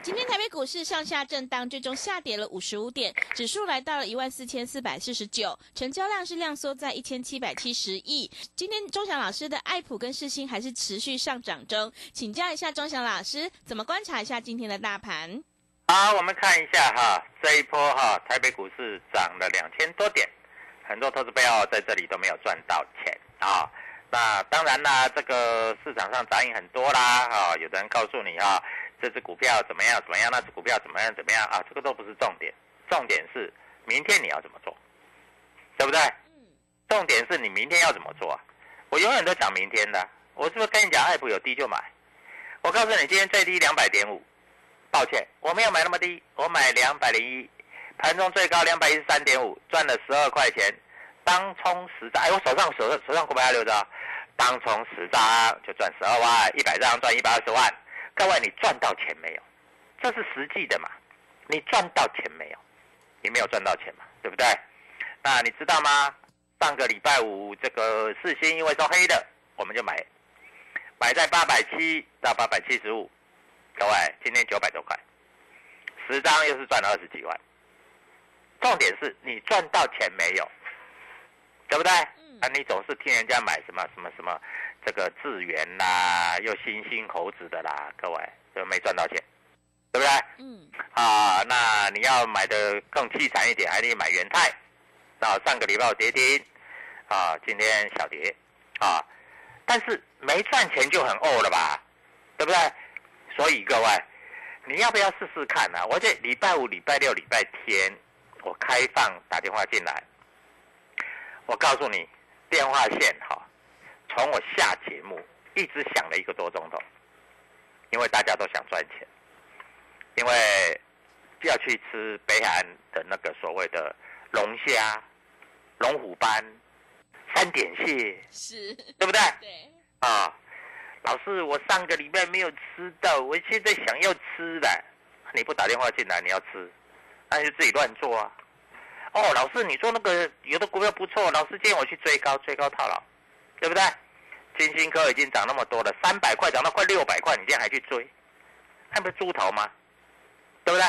今天台北股市上下震荡，最终下跌了五十五点，指数来到了一万四千四百四十九，成交量是量缩在一千七百七十亿。今天钟祥老师的爱普跟世新还是持续上涨中，请教一下钟祥老师，怎么观察一下今天的大盘？好，我们看一下哈，这一波哈，台北股市涨了两千多点，很多投资朋友在这里都没有赚到钱啊。那当然啦，这个市场上杂音很多啦，哈，有的人告诉你啊。这只股票怎么样？怎么样？那只股票怎么样？怎么样啊？这个都不是重点，重点是明天你要怎么做，对不对？重点是你明天要怎么做啊？我永远都讲明天的。我是不是跟你讲，爱普有低就买？我告诉你，今天最低两百点五。抱歉，我没有买那么低，我买两百零一。盘中最高两百一十三点五，赚了十二块钱。当冲十张，哎，我手上手手上股票留着，当冲十张就赚十二万，一百张赚一百二十万。各位，你赚到钱没有？这是实际的嘛？你赚到钱没有？你没有赚到钱嘛？对不对？那你知道吗？上个礼拜五这个四星因为收黑的，我们就买，买在八百七到八百七十五。各位，今天九百多块，十张又是赚了二十几万。重点是你赚到钱没有？对不对？啊，你总是听人家买什么什么什么。这个智源啦，又星星猴子的啦，各位就没赚到钱，对不对？嗯。啊，那你要买的更凄惨一点，还得买元泰。啊，上个礼拜跌停，啊，今天小跌，啊，但是没赚钱就很呕了吧，对不对？所以各位，你要不要试试看呢？我这礼拜五、礼拜六、礼拜天，我开放打电话进来，我告诉你，电话线哈。从我下节目一直想了一个多钟头，因为大家都想赚钱，因为要去吃北海岸的那个所谓的龙虾、龙虎斑、三点蟹，是，对不对？对。啊，老师，我上个礼拜没有吃到，我现在想要吃的，你不打电话进来，你要吃，那就自己乱做啊。哦，老师，你说那个有的股票不错，老师建议我去追高，追高套牢，对不对？金星科已经涨那么多了，三百块涨到快六百块，你现在还去追，那不是猪头吗？对不对？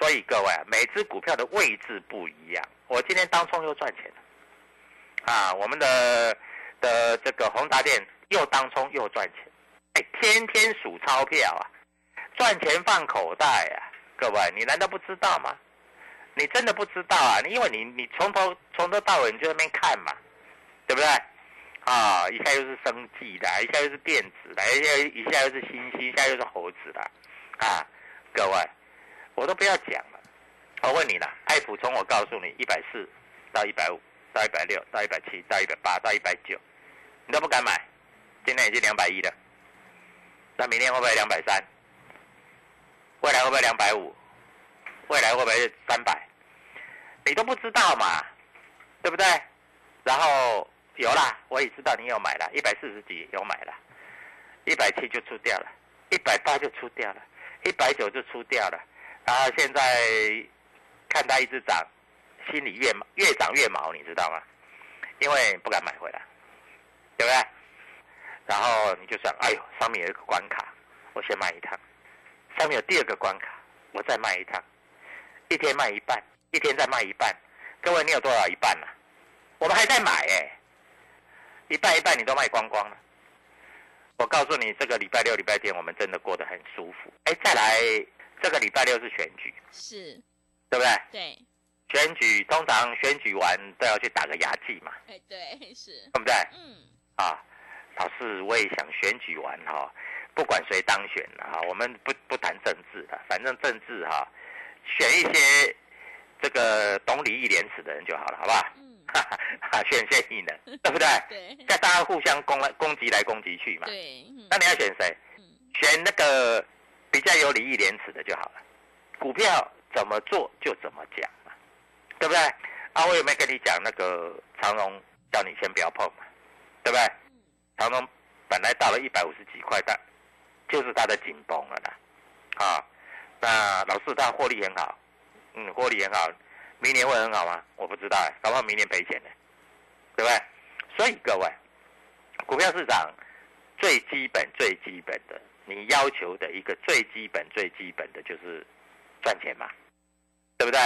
所以各位，每只股票的位置不一样。我今天当冲又赚钱了，啊，我们的的这个宏达电又当冲又赚钱，哎，天天数钞票啊，赚钱放口袋啊，各位，你难道不知道吗？你真的不知道啊？因为你你从头从头到尾你就在那边看嘛，对不对？啊，一下又是生计的，一下又是电子的，一下一下又是星星，一下又是猴子的，啊，各位，我都不要讲了。我问你了，爱普从我告诉你，一百四到一百五，到一百六，到一百七，到一百八，到一百九，你都不敢买，今天已经两百一了，那明天会不会两百三？未来会不会两百五？未来会不会三百？你都不知道嘛，对不对？然后。有啦，我也知道你有买了，一百四十几有买了，一百七就出掉了，一百八就出掉了，一百九就出掉了，然后现在看它一直涨，心里越越涨越毛，你知道吗？因为不敢买回来，对不对？然后你就想，哎呦，上面有一个关卡，我先卖一趟，上面有第二个关卡，我再卖一趟，一天卖一半，一天再卖一半，各位你有多少一半呢？我们还在买哎。一半一半，你都卖光光了。我告诉你，这个礼拜六、礼拜天，我们真的过得很舒服。哎，再来，这个礼拜六是选举，是，对不对？对。选举通常选举完都要去打个牙祭嘛。哎，对，是。对不对？嗯。啊，老师，我也想选举完哈，不管谁当选啊，我们不不谈政治的，反正政治哈，选一些这个懂礼义廉耻的人就好了，好不好？嗯，哈 哈，选谁赢的，对不对？对在大家互相攻来攻击来攻击去嘛。对，嗯那你要选谁？嗯选那个比较有礼义廉耻的就好了。股票怎么做就怎么讲嘛，对不对？啊，我有没有跟你讲那个长荣叫你先不要碰嘛，对不对？长荣本来到了一百五十几块，但就是它的紧绷了啦。啊，那老师他获利很好，嗯，获利很好，明年会很好吗？我不知道哎，搞不好明年赔钱呢，对不对？所以各位，股票市场最基本、最基本的，你要求的一个最基本、最基本的就是赚钱嘛，对不对？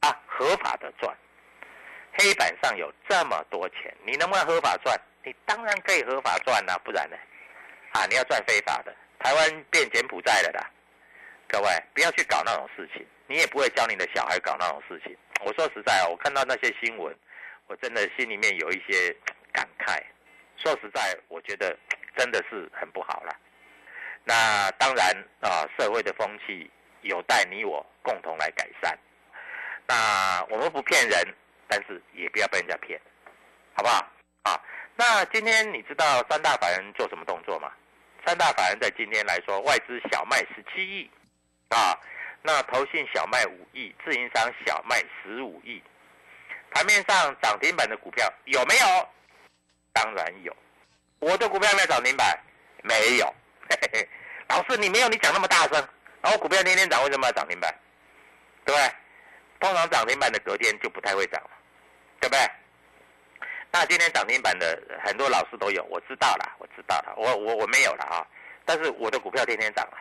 啊，合法的赚，黑板上有这么多钱，你能不能合法赚？你当然可以合法赚啦、不然呢？啊，你要赚非法的，台湾变柬埔寨了啦！各位不要去搞那种事情，你也不会教你的小孩搞那种事情。我说实在啊，我看到那些新闻，我真的心里面有一些感慨。说实在，我觉得真的是很不好了。那当然啊，社会的风气有待你我共同来改善。那我们不骗人，但是也不要被人家骗，好不好？啊，那今天你知道三大法人做什么动作吗？三大法人在今天来说，外资小卖十七亿，啊，那投信小卖五亿，自营商小卖十五亿。盘面上涨停板的股票有没有？当然有。我的股票有没有涨停板？没有。嘿嘿，老师你没有，你讲那么大声。然后股票天天涨，为什么要涨停板？对不对？通常涨停板的隔天就不太会涨了，对不对？那今天涨停板的很多老师都有，我知道了，我知道了，我我我没有了啊。但是我的股票天天涨了，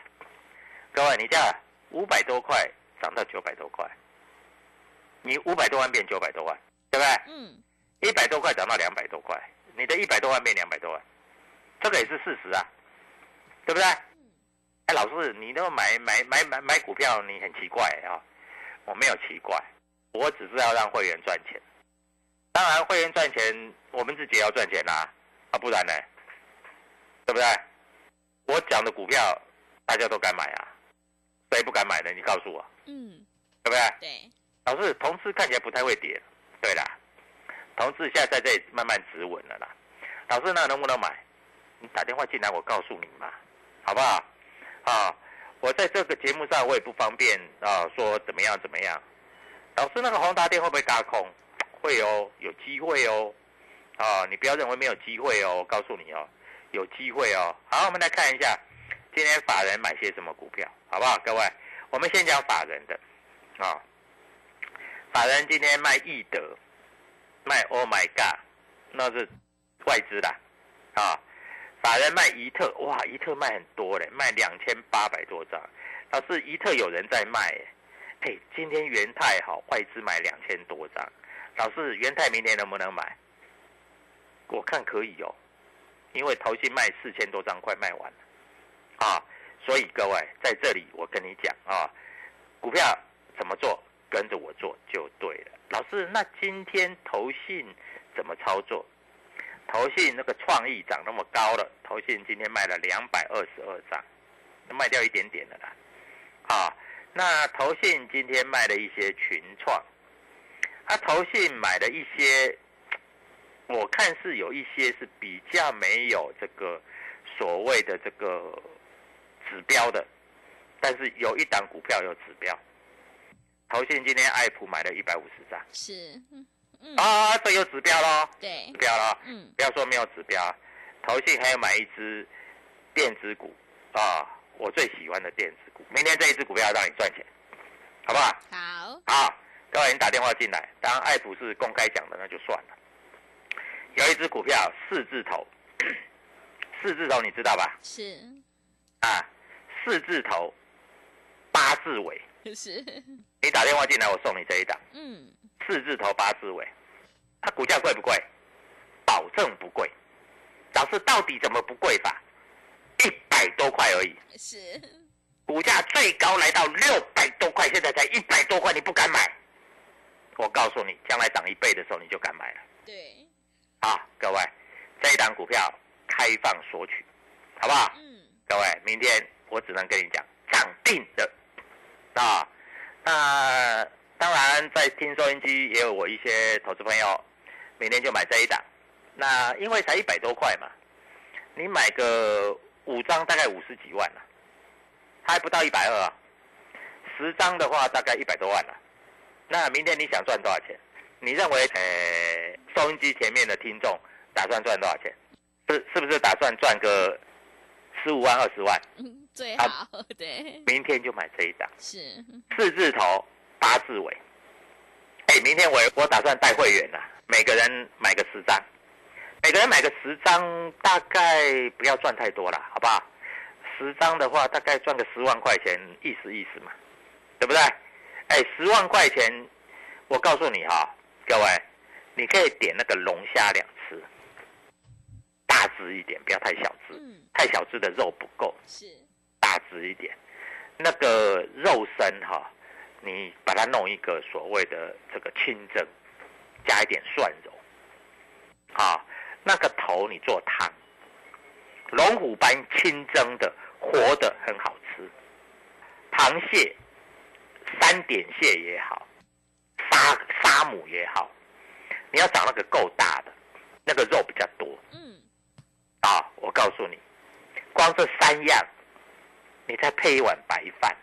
各位，你这样五百多块涨到九百多块，你五百多万变九百多万，对不对？嗯，一百多块涨到两百多块，你的一百多万变两百多万，这个也是事实啊，对不对？哎，老师，你都买买买买买股票，你很奇怪啊、我没有奇怪，我只是要让会员赚钱。当然，会员赚钱，我们自己也要赚钱啦、啊，不然呢？对不对？我讲的股票，大家都敢买啊，谁不敢买呢？你告诉我，嗯，对不对？对，老师，同志看起来不太会跌，对啦，同志现在在这里慢慢止稳了啦。老师，那能不能买？你打电话进来，我告诉你嘛，好不好？啊，我在这个节目上我也不方便啊，说怎么样怎么样。老师，那个宏达电会不会嘎空？会哦，有机会哦。啊，你不要认为没有机会哦，我告诉你哦，有机会哦。好，我们来看一下今天法人买些什么股票，好不好？各位，我们先讲法人的啊。法人今天卖易德，卖 Oh my God，那是外资的啊。法人卖怡特，哇，怡特卖很多嘞，卖两千八百多张。老师，怡特有人在卖耶，哎，今天元泰好，外资买两千多张。老师，元泰明天能不能买？我看可以哦，因为投信卖四千多张，快卖完了啊。所以各位在这里，我跟你讲啊，股票怎么做，跟着我做就对了。老师，那今天投信怎么操作？投信那个创意涨那么高了，投信今天卖了两百二十二张，卖掉一点点了啦。啊，那投信今天卖了一些群创，啊，投信买了一些，我看是有一些是比较没有这个所谓的这个指标的，但是有一档股票有指标。投信今天爱普买了一百五十张，是，啊，这有指标喽，对指，标喽。嗯，不要说没有指标，投信还有买一只电子股啊，我最喜欢的电子股。明天这一只股票让你赚钱，好不好？好，好，各位，你打电话进来，当然爱普是公开讲的，那就算了。有一只股票四字头，四字头你知道吧？是，啊，四字头，八字尾。是，你打电话进来，我送你这一档嗯，四字头八字尾。它股价贵不贵？保证不贵。老师到底怎么不贵法？一百多块而已，是，股价最高来到六百多块，现在才一百多块，你不敢买？我告诉你，将来涨一倍的时候你就敢买了。对，好，各位，这一档股票开放索取，好不好？嗯，各位，明天我只能跟你讲涨定的啊。那当然在听收音机也有我一些投资朋友，每天就买这一档。那因为才一百多块嘛，你买个五张大概五十几万了，还不到一百二啊。十张的话大概一百多万了。那明天你想赚多少钱？你认为呃收音机前面的听众打算赚多少钱？是是不是打算赚个十五万二十万？嗯，最好对。明天就买这一档，是四字头八字尾。哎，明天我我打算带会员了，每个人买个十张，每个人买个十张，大概不要赚太多了，好不好？十张的话，大概赚个十万块钱，意思意思嘛，对不对？哎，十万块钱，我告诉你哈，各位，你可以点那个龙虾两吃，大只一点，不要太小只，嗯太小只的肉不够，是大只一点。那个肉身哈，你把它弄一个所谓的这个清蒸，加一点蒜蓉，啊，那个头你做汤，龙虎斑清蒸的活的很好吃，螃蟹、三点蟹也好，沙沙母也好，你要找那个够大的，那个肉比较多嗯啊。我告诉你，光这三样，你再配一碗白饭，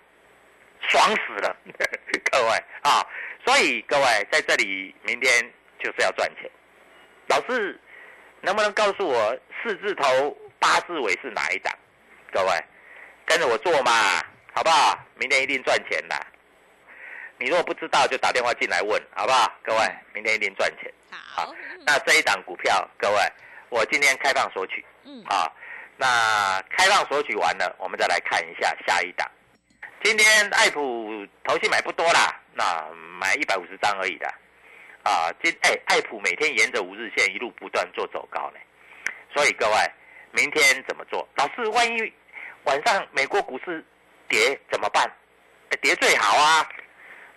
爽死了，各位啊！所以各位在这里，明天就是要赚钱。老师，能不能告诉我四字头八字尾是哪一档？各位，跟着我做嘛，好不好？明天一定赚钱的。你如果不知道，就打电话进来问，好不好？各位，明天一定赚钱。好，那这一档股票，各位，我今天开放索取嗯啊。那开放索取完了，我们再来看一下下一档。今天爱普投信买不多啦，那买一百五十张而已的。啊，今哎，爱普每天沿着五日线一路不断做走高呢，所以各位，明天怎么做？老师，万一晚上美国股市跌怎么办？跌最好啊！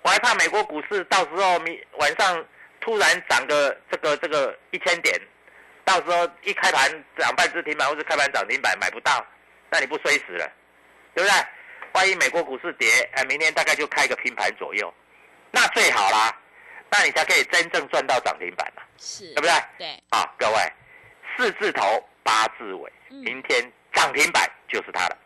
我还怕美国股市到时候明晚上突然涨个这个这个一千点，到时候一开盘涨半只停板或是开盘涨停板买不到，那你不衰死了，对不对？万一美国股市跌，哎，明天大概就开个平盘左右，那最好啦，那你才可以真正赚到涨停板嘛，是对不对？对，啊，各位，四字头八字尾，嗯明天涨停板就是它了。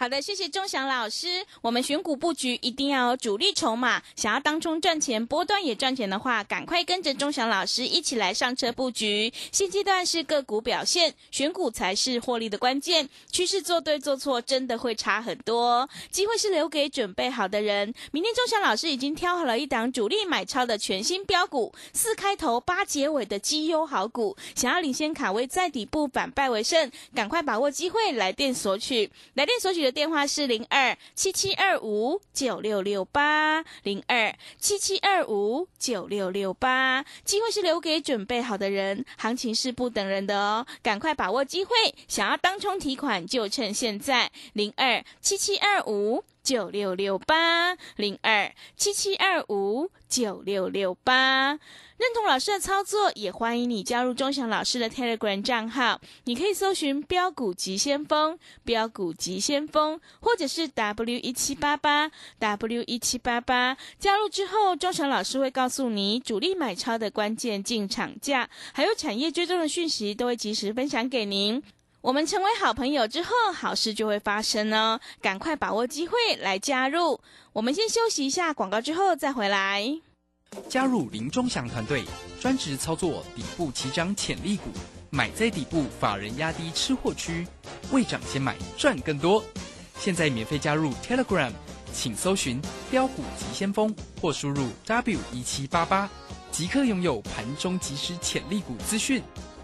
好的，谢谢钟祥老师。我们选股布局一定要有主力筹码，想要当中赚钱、波段也赚钱的话，赶快跟着钟祥老师一起来上车布局。现阶段是个股表现，选股才是获利的关键。趋势做对做错，真的会差很多。机会是留给准备好的人。明天钟祥老师已经挑好了一档主力买超的全新标股，四开头八结尾的绩优好股，想要领先卡位在底部反败为胜，赶快把握机会，来电索取。来电索取的电话是零二七七二五九六六八零二七七二五九六六八。机会是留给准备好的人，行情是不等人的哦，赶快把握机会。想要当冲提款就趁现在，零二七七二五。九六六八零二七七二五九六六八，认同老师的操作，也欢迎你加入钟祥老师的 Telegram 账号。你可以搜寻“标股急先锋”、“标股急先锋”，或者是 W 一七八八 W 一七八八。加入之后，钟祥老师会告诉你主力买超的关键进场价，还有产业追踪的讯息，都会及时分享给您。我们成为好朋友之后，好事就会发生哦！赶快把握机会来加入。我们先休息一下广告，之后再回来。加入林忠祥团队，专职操作底部起涨潜力股，买在底部，法人压低吃货区，未涨先买赚更多。现在免费加入 Telegram，请搜寻“标股急先锋”或输入 W 一七八八，即刻拥有盘中即时潜力股资讯。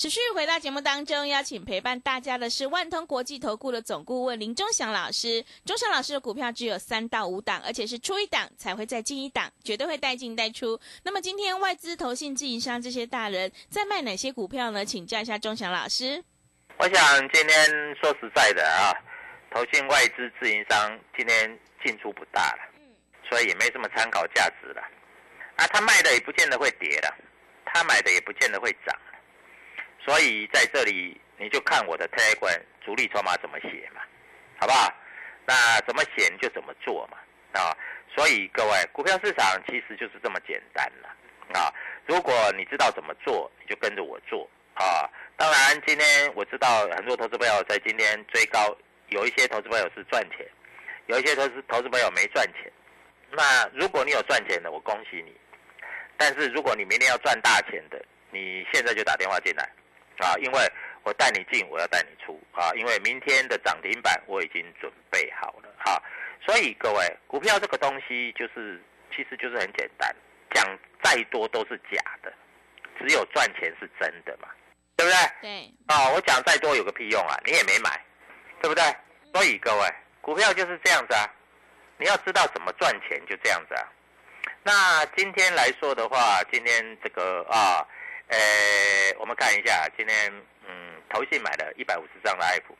持续回到节目当中，邀请陪伴大家的是万通国际投顾的总顾问林忠祥老师。忠祥老师的股票只有三到五档，而且是出一档才会再进一档，绝对会带进带出。那么今天外资、投信、自营商这些大人在卖哪些股票呢？请教一下忠祥老师。我想今天说实在的啊，投信、外资、自营商今天进出不大了，所以也没什么参考价值了。啊，他卖的也不见得会跌了，他买的也不见得会涨。所以在这里你就看我的 t a g 主力筹码怎么写嘛，好不好？那怎么写就怎么做嘛，啊！所以各位，股票市场其实就是这么简单了啊！如果你知道怎么做，你就跟着我做啊！当然，今天我知道很多投资朋友在今天追高，有一些投资朋友是赚钱，有一些投资投资朋友没赚钱。那如果你有赚钱的，我恭喜你；但是如果你明天要赚大钱的，你现在就打电话进来。啊，因为我带你进，我要带你出啊！因为明天的涨停板我已经准备好了哈，所以各位，股票这个东西就是，其实就是很简单，讲再多都是假的，只有赚钱是真的嘛，对不对？对。啊，我讲再多有个屁用啊，你也没买，对不对？所以各位，股票就是这样子啊，你要知道怎么赚钱，就这样子啊。那今天来说的话，今天这个啊。呃，我们看一下，今天嗯，投信买了一百五十张的爱普，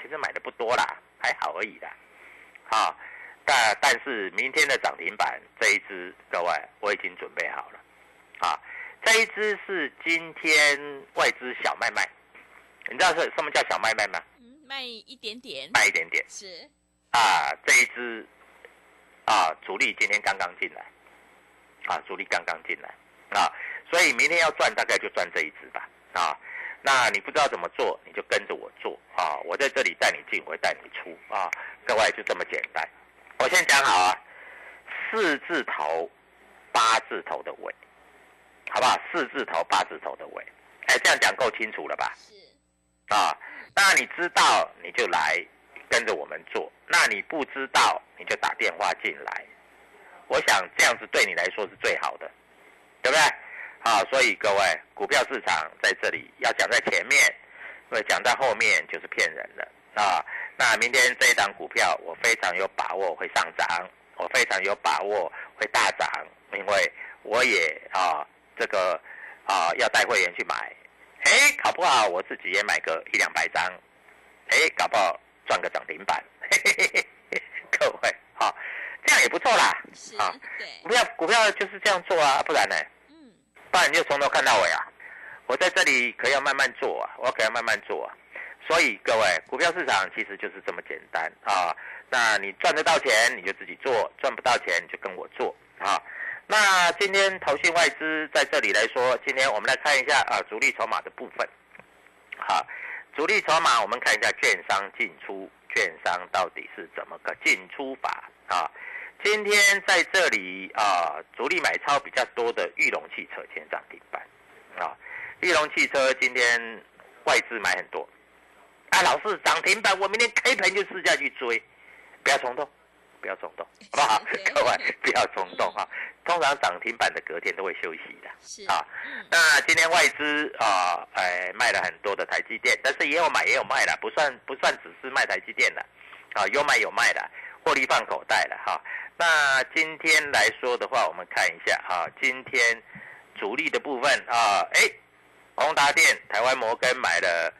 其实买的不多啦，还好而已啦。好，但但是明天的涨停板这一支，各位我已经准备好了。啊，这一只是今天外资小卖卖，你知道是什么叫小卖卖吗？嗯，卖一点点，卖一点点是。啊，这一支啊，主力今天刚刚进来，啊，主力刚刚进来啊。所以明天要赚，大概就赚这一只吧，啊，那你不知道怎么做，你就跟着我做啊，我在这里带你进，我会带你出啊，各位就这么简单。我先讲好啊，四字头，八字头的尾，好不好？四字头，八字头的尾，哎，这样讲够清楚了吧？是。啊，那你知道你就来跟着我们做，那你不知道你就打电话进来，我想这样子对你来说是最好的，对不对？好，所以各位，股票市场在这里要讲在前面，因为讲在后面就是骗人的啊。那明天这一档股票，我非常有把握会上涨，我非常有把握会大涨，因为我也啊这个啊要带会员去买，哎，搞不好我自己也买个一两百张，哎，搞不好赚个涨停板，嘿嘿嘿嘿各位，好，这样也不错啦，啊，股票股票就是这样做啊，不然呢？不然你就从头看到尾啊！我在这里可要慢慢做啊，我可要慢慢做啊。所以各位，股票市场其实就是这么简单啊。那你赚得到钱，你就自己做；赚不到钱，你就跟我做啊。那今天投信外资在这里来说，今天我们来看一下啊，主力筹码的部分。好，主力筹码我们看一下券商进出，券商到底是怎么个进出法啊？今天在这里啊，主力买超比较多的玉龙汽车今天涨停板，啊，玉龙汽车今天外资买很多，啊，老是涨停板，我明天开盘就试下去追，不要冲动，不要冲动，好不好？各位不要冲动啊！通常涨停板的隔天都会休息的，是啊。那今天外资啊，哎，卖了很多的台积电，但是也有买也有卖的，不算不算只是卖台积电的，啊，有买有卖的，获利放口袋了哈。那今天来说的话，我们看一下哈，今天主力的部分啊，哎，宏达电、台湾摩根买了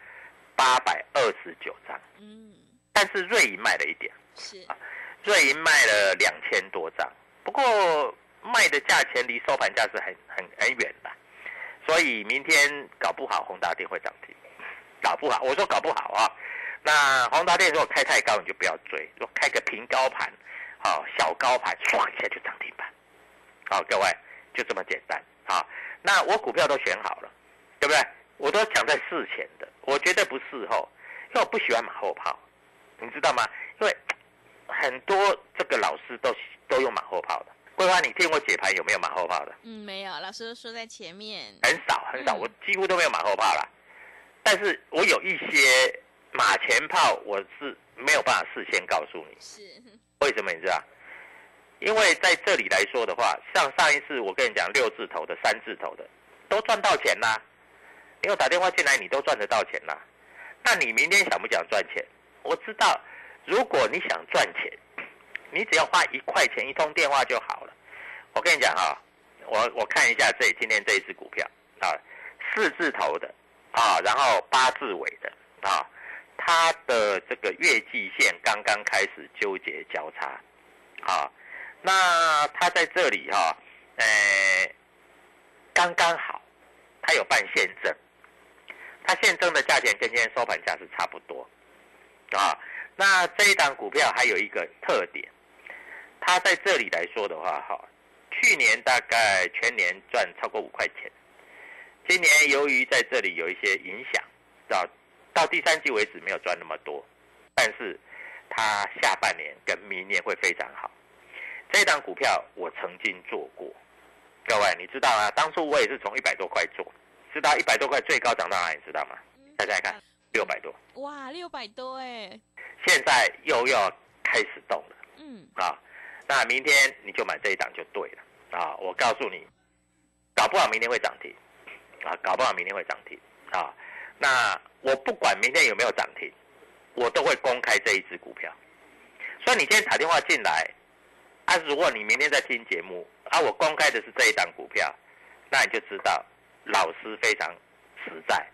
八百二十九张，嗯，但是瑞银卖了一点，是。啊，瑞银卖了两千多张，不过卖的价钱离收盘价是很很很远的，所以明天搞不好宏达电会涨停，搞不好，我说搞不好啊，那宏达电如果开太高，你就不要追，如果开个平高盘。好，小高盘唰一下就涨停板，好，各位就这么简单好，那我股票都选好了，对不对？我都讲在事前的，我绝对不事后，因为我不喜欢马后炮，你知道吗？因为很多这个老师都都用马后炮的。桂花，你听我解盘有没有马后炮的？嗯，没有，老师都说在前面。很少很少，我几乎都没有马后炮了。但是我有一些马前炮我是没有办法事先告诉你，是，为什么你知道？因为在这里来说的话，像上一次我跟你讲六字头的、三字头的，都赚到钱啦。你有打电话进来，你都赚得到钱啦。那你明天想不想赚钱？我知道，如果你想赚钱，你只要花一块钱一通电话就好了。我跟你讲哈，我我看一下这今天这一只股票啊，四字头的啊，然后八字尾的啊，它的这个月季线刚刚开始纠结交叉，啊。那它在这里哈，呃，刚刚好，它有办现证，它现证的价钱跟今天收盘价是差不多，啊，那这一档股票还有一个特点，它在这里来说的话哈，去年大概全年赚超过五块钱，今年由于在这里有一些影响，到到第三季为止没有赚那么多，但是它下半年跟明年会非常好。这档股票我曾经做过，各位你知道啊？当初我也是从一百多块做，知道一百多块最高涨到哪里？知道吗？大家看，六百多。哇，六百多哎！现在又要开始动了。嗯。啊，那明天你就买这一档就对了啊！我告诉你，搞不好明天会涨停啊！搞不好明天会涨停啊！那我不管明天有没有涨停，我都会公开这一只股票。所以你今天打电话进来。啊，如果你明天在听节目，啊，我公开的是这一档股票，那你就知道老师非常实在。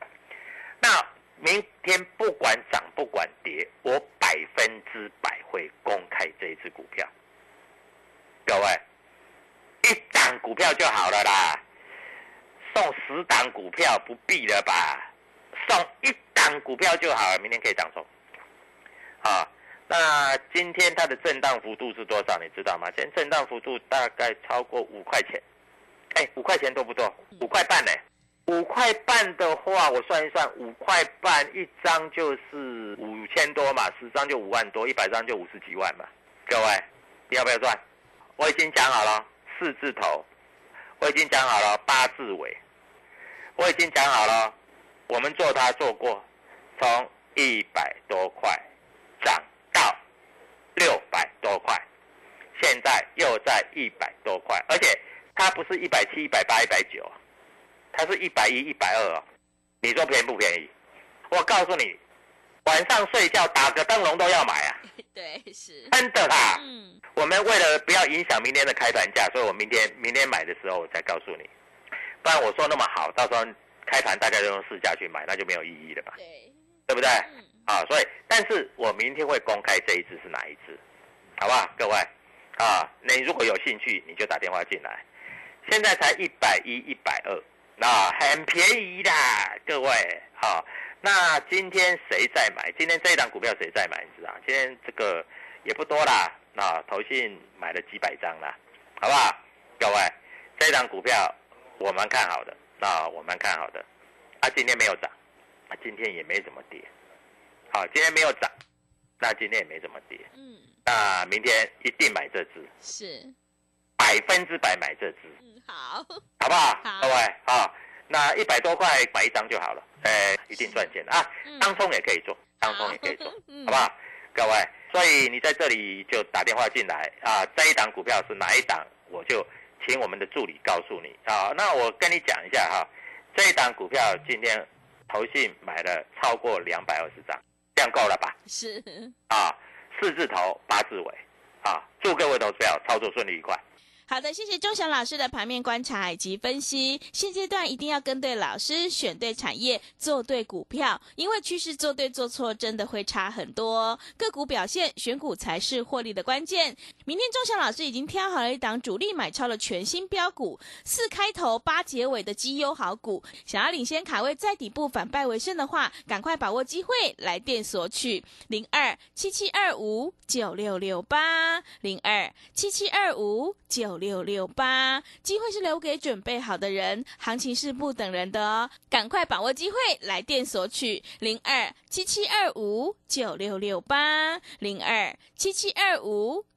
那明天不管涨不管跌，我百分之百会公开这一只股票。各位，一档股票就好了啦，送十档股票不必了吧？送一档股票就好了，明天可以涨送。啊。那今天它的震荡幅度是多少？你知道吗？今天震荡幅度大概超过五块钱，哎，五块钱多不多？五块半呢？五块半的话，我算一算，五块半一张就是五千多嘛，十张就五万多，一百张就五十几万嘛。各位，你要不要赚？我已经讲好了四字头，我已经讲好了八字尾，我已经讲好了，我们做它做过，从一百多块涨到。六百多块，现在又在一百多块，而且它不是一百七、一百八、一百九，它是一百一、一百二哦。你说便宜不便宜？我告诉你，晚上睡觉打个灯笼都要买啊。对，是真的啦。嗯，我们为了不要影响明天的开盘价，所以我明天明天买的时候我才告诉你，不然我说那么好，到时候开盘大家都用市价去买，那就没有意义了吧？对，对不对？啊，所以，但是我明天会公开这一支是哪一支，好不好，各位？啊，你如果有兴趣，你就打电话进来。现在才一百一、一百二，那很便宜的，各位。好，那今天谁在买？今天这一档股票谁在买？你知道？今天这个也不多啦，那投信买了几百张啦，好不好？各位，这一档股票我们看好的，那我蛮看好的，啊，今天没有涨，啊，今天也没怎么跌。好，今天没有涨，那今天也没怎么跌。嗯，那明天一定买这只，是百分之百买这只。嗯，好，好不好？好，各位，好，那一百多块买一张就好了。哎，一定赚钱啊！当冲也可以做，当冲也可以做，好不好？各位，所以你在这里就打电话进来啊，这一档股票是哪一档，我就请我们的助理告诉你啊。那我跟你讲一下哈，这一档股票今天投信买了超过两百二十张。这样够了吧？是啊，四字头八字尾啊，祝各位投资者操作顺利愉快。好的，谢谢钟祥老师的盘面观察以及分析。现阶段一定要跟对老师，选对产业，做对股票，因为趋势做对做错真的会差很多。个股表现，选股才是获利的关键。明天钟祥老师已经挑好了一档主力买超的全新标股，四开头八结尾的绩优好股。想要领先卡位在底部反败为胜的话，赶快把握机会来电索取零二七七二五九六六八零二七七二五九。六六八，机会是留给准备好的人，行情是不等人的哦，赶快把握机会，来电索取。零二七七二五九六六八。零二七七二五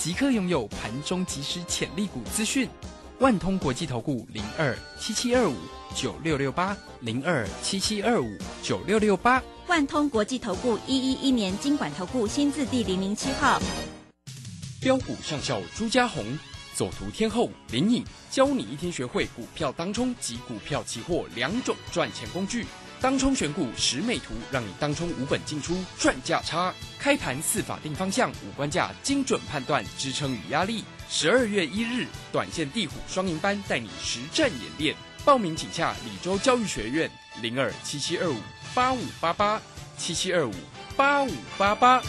即刻拥有盘中即时潜力股资讯，万通国际投顾零二七七二五九六六八零二七七二五九六六八，万通国际投顾一一一年经管投顾新字第零零七号。标股上校朱家红，走图天后林颖，教你一天学会股票当中及股票期货两种赚钱工具。当冲选股十美图，让你当冲无本进出赚价差。开盘四法定方向五关价，精准判断支撑与压力。十二月一日，短线地虎双赢班带你实战演练。报名请下李州教育学院零二七七二五八五八八七七二五八五八八。